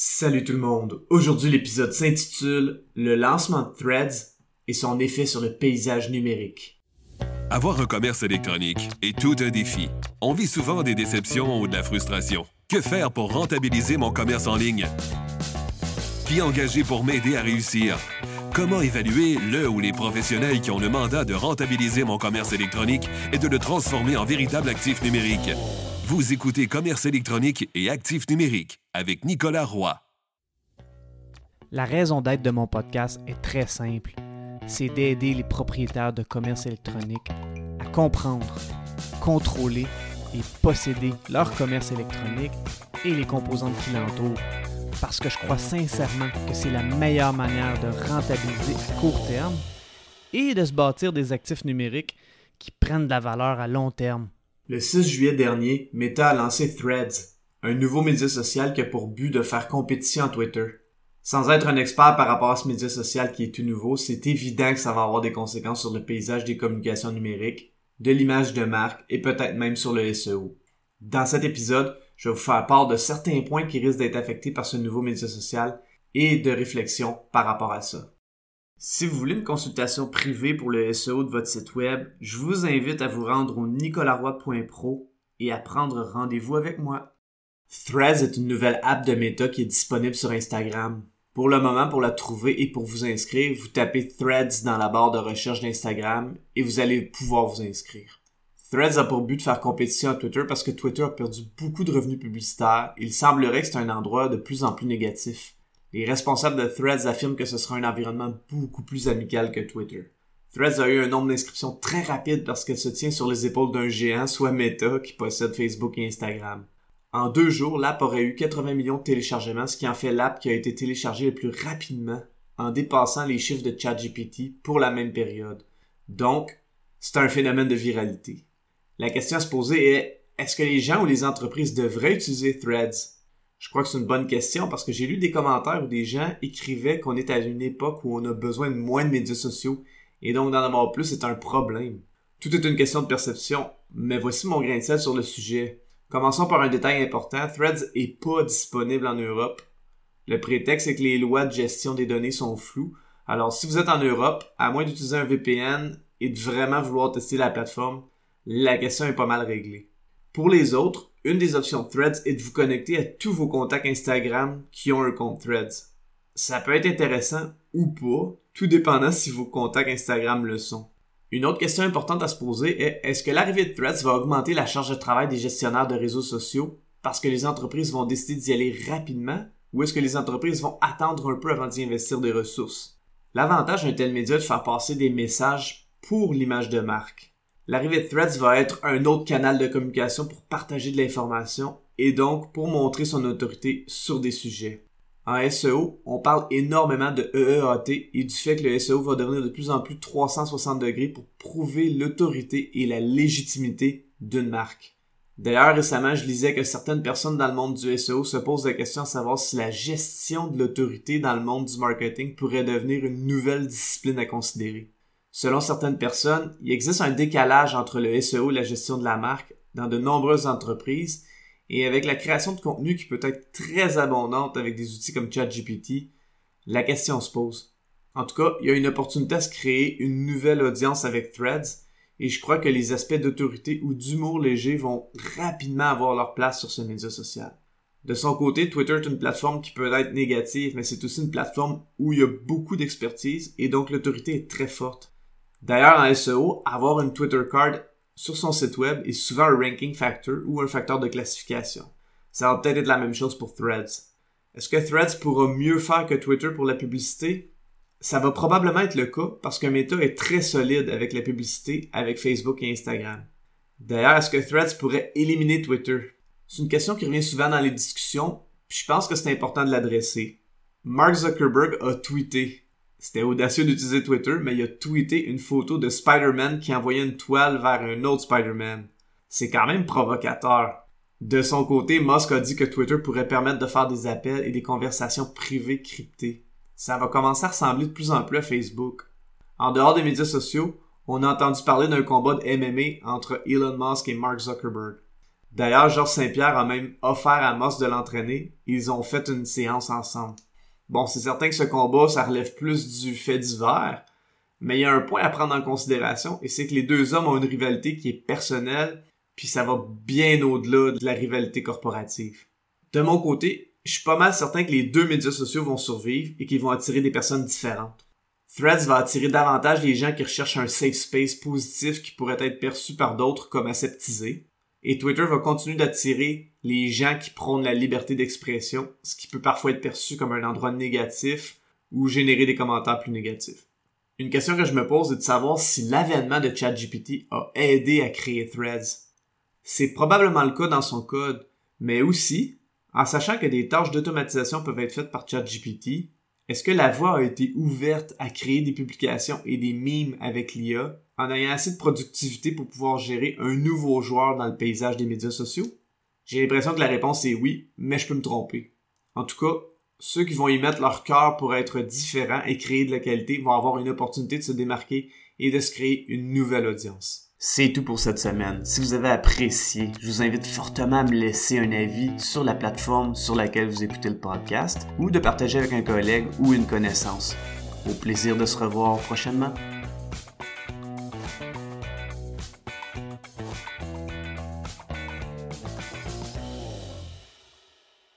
Salut tout le monde. Aujourd'hui, l'épisode s'intitule Le lancement de Threads et son effet sur le paysage numérique. Avoir un commerce électronique est tout un défi. On vit souvent des déceptions ou de la frustration. Que faire pour rentabiliser mon commerce en ligne? Qui engager pour m'aider à réussir? Comment évaluer le ou les professionnels qui ont le mandat de rentabiliser mon commerce électronique et de le transformer en véritable actif numérique? Vous écoutez Commerce électronique et actif numérique avec Nicolas Roy. La raison d'être de mon podcast est très simple. C'est d'aider les propriétaires de commerce électronique à comprendre, contrôler et posséder leur commerce électronique et les composantes qui l'entourent. Parce que je crois sincèrement que c'est la meilleure manière de rentabiliser à court terme et de se bâtir des actifs numériques qui prennent de la valeur à long terme. Le 6 juillet dernier, Meta a lancé Threads, un nouveau média social qui a pour but de faire compétition à Twitter. Sans être un expert par rapport à ce média social qui est tout nouveau, c'est évident que ça va avoir des conséquences sur le paysage des communications numériques, de l'image de marque et peut-être même sur le SEO. Dans cet épisode, je vais vous faire part de certains points qui risquent d'être affectés par ce nouveau média social et de réflexions par rapport à ça. Si vous voulez une consultation privée pour le SEO de votre site web, je vous invite à vous rendre au nicolaroy.pro et à prendre rendez-vous avec moi. Threads est une nouvelle app de Meta qui est disponible sur Instagram. Pour le moment, pour la trouver et pour vous inscrire, vous tapez Threads dans la barre de recherche d'Instagram et vous allez pouvoir vous inscrire. Threads a pour but de faire compétition à Twitter parce que Twitter a perdu beaucoup de revenus publicitaires. Il semblerait que c'est un endroit de plus en plus négatif. Les responsables de Threads affirment que ce sera un environnement beaucoup plus amical que Twitter. Threads a eu un nombre d'inscriptions très rapide parce qu'elle se tient sur les épaules d'un géant, soit Meta, qui possède Facebook et Instagram. En deux jours, l'app aurait eu 80 millions de téléchargements, ce qui en fait l'app qui a été téléchargée le plus rapidement, en dépassant les chiffres de ChatGPT pour la même période. Donc, c'est un phénomène de viralité. La question à se poser est, est-ce que les gens ou les entreprises devraient utiliser Threads? Je crois que c'est une bonne question parce que j'ai lu des commentaires où des gens écrivaient qu'on est à une époque où on a besoin de moins de médias sociaux et donc d'en avoir plus est un problème. Tout est une question de perception, mais voici mon grain de sel sur le sujet. Commençons par un détail important, Threads est pas disponible en Europe. Le prétexte est que les lois de gestion des données sont floues. Alors si vous êtes en Europe, à moins d'utiliser un VPN et de vraiment vouloir tester la plateforme, la question est pas mal réglée. Pour les autres, une des options Threads est de vous connecter à tous vos contacts Instagram qui ont un compte Threads. Ça peut être intéressant ou pas, tout dépendant si vos contacts Instagram le sont. Une autre question importante à se poser est est-ce que l'arrivée de Threads va augmenter la charge de travail des gestionnaires de réseaux sociaux parce que les entreprises vont décider d'y aller rapidement ou est-ce que les entreprises vont attendre un peu avant d'y investir des ressources? L'avantage d'un tel média est de faire passer des messages pour l'image de marque. L'arrivée de Threads va être un autre canal de communication pour partager de l'information et donc pour montrer son autorité sur des sujets. En SEO, on parle énormément de EEAT et du fait que le SEO va devenir de plus en plus 360 degrés pour prouver l'autorité et la légitimité d'une marque. D'ailleurs, récemment, je lisais que certaines personnes dans le monde du SEO se posent la question à savoir si la gestion de l'autorité dans le monde du marketing pourrait devenir une nouvelle discipline à considérer. Selon certaines personnes, il existe un décalage entre le SEO et la gestion de la marque dans de nombreuses entreprises et avec la création de contenu qui peut être très abondante avec des outils comme ChatGPT, la question se pose. En tout cas, il y a une opportunité à se créer une nouvelle audience avec Threads et je crois que les aspects d'autorité ou d'humour léger vont rapidement avoir leur place sur ce média social. De son côté, Twitter est une plateforme qui peut être négative, mais c'est aussi une plateforme où il y a beaucoup d'expertise et donc l'autorité est très forte. D'ailleurs, en SEO, avoir une Twitter card sur son site web est souvent un ranking factor ou un facteur de classification. Ça va peut-être être la même chose pour Threads. Est-ce que Threads pourra mieux faire que Twitter pour la publicité? Ça va probablement être le cas parce que Meta est très solide avec la publicité avec Facebook et Instagram. D'ailleurs, est-ce que Threads pourrait éliminer Twitter? C'est une question qui revient souvent dans les discussions, puis je pense que c'est important de l'adresser. Mark Zuckerberg a tweeté c'était audacieux d'utiliser Twitter, mais il a tweeté une photo de Spider-Man qui envoyait une toile vers un autre Spider-Man. C'est quand même provocateur. De son côté, Musk a dit que Twitter pourrait permettre de faire des appels et des conversations privées cryptées. Ça va commencer à ressembler de plus en plus à Facebook. En dehors des médias sociaux, on a entendu parler d'un combat de MMA entre Elon Musk et Mark Zuckerberg. D'ailleurs, Georges Saint-Pierre a même offert à Moss de l'entraîner ils ont fait une séance ensemble. Bon, c'est certain que ce combat, ça relève plus du fait divers, mais il y a un point à prendre en considération et c'est que les deux hommes ont une rivalité qui est personnelle, puis ça va bien au-delà de la rivalité corporative. De mon côté, je suis pas mal certain que les deux médias sociaux vont survivre et qu'ils vont attirer des personnes différentes. Threads va attirer davantage les gens qui recherchent un safe space positif qui pourrait être perçu par d'autres comme aseptisé. Et Twitter va continuer d'attirer les gens qui prônent la liberté d'expression, ce qui peut parfois être perçu comme un endroit négatif ou générer des commentaires plus négatifs. Une question que je me pose est de savoir si l'avènement de ChatGPT a aidé à créer Threads. C'est probablement le cas dans son code, mais aussi, en sachant que des tâches d'automatisation peuvent être faites par ChatGPT, est-ce que la voie a été ouverte à créer des publications et des mimes avec l'IA en ayant assez de productivité pour pouvoir gérer un nouveau joueur dans le paysage des médias sociaux? J'ai l'impression que la réponse est oui, mais je peux me tromper. En tout cas, ceux qui vont y mettre leur cœur pour être différents et créer de la qualité vont avoir une opportunité de se démarquer et de se créer une nouvelle audience. C'est tout pour cette semaine. Si vous avez apprécié, je vous invite fortement à me laisser un avis sur la plateforme sur laquelle vous écoutez le podcast ou de partager avec un collègue ou une connaissance. Au plaisir de se revoir prochainement.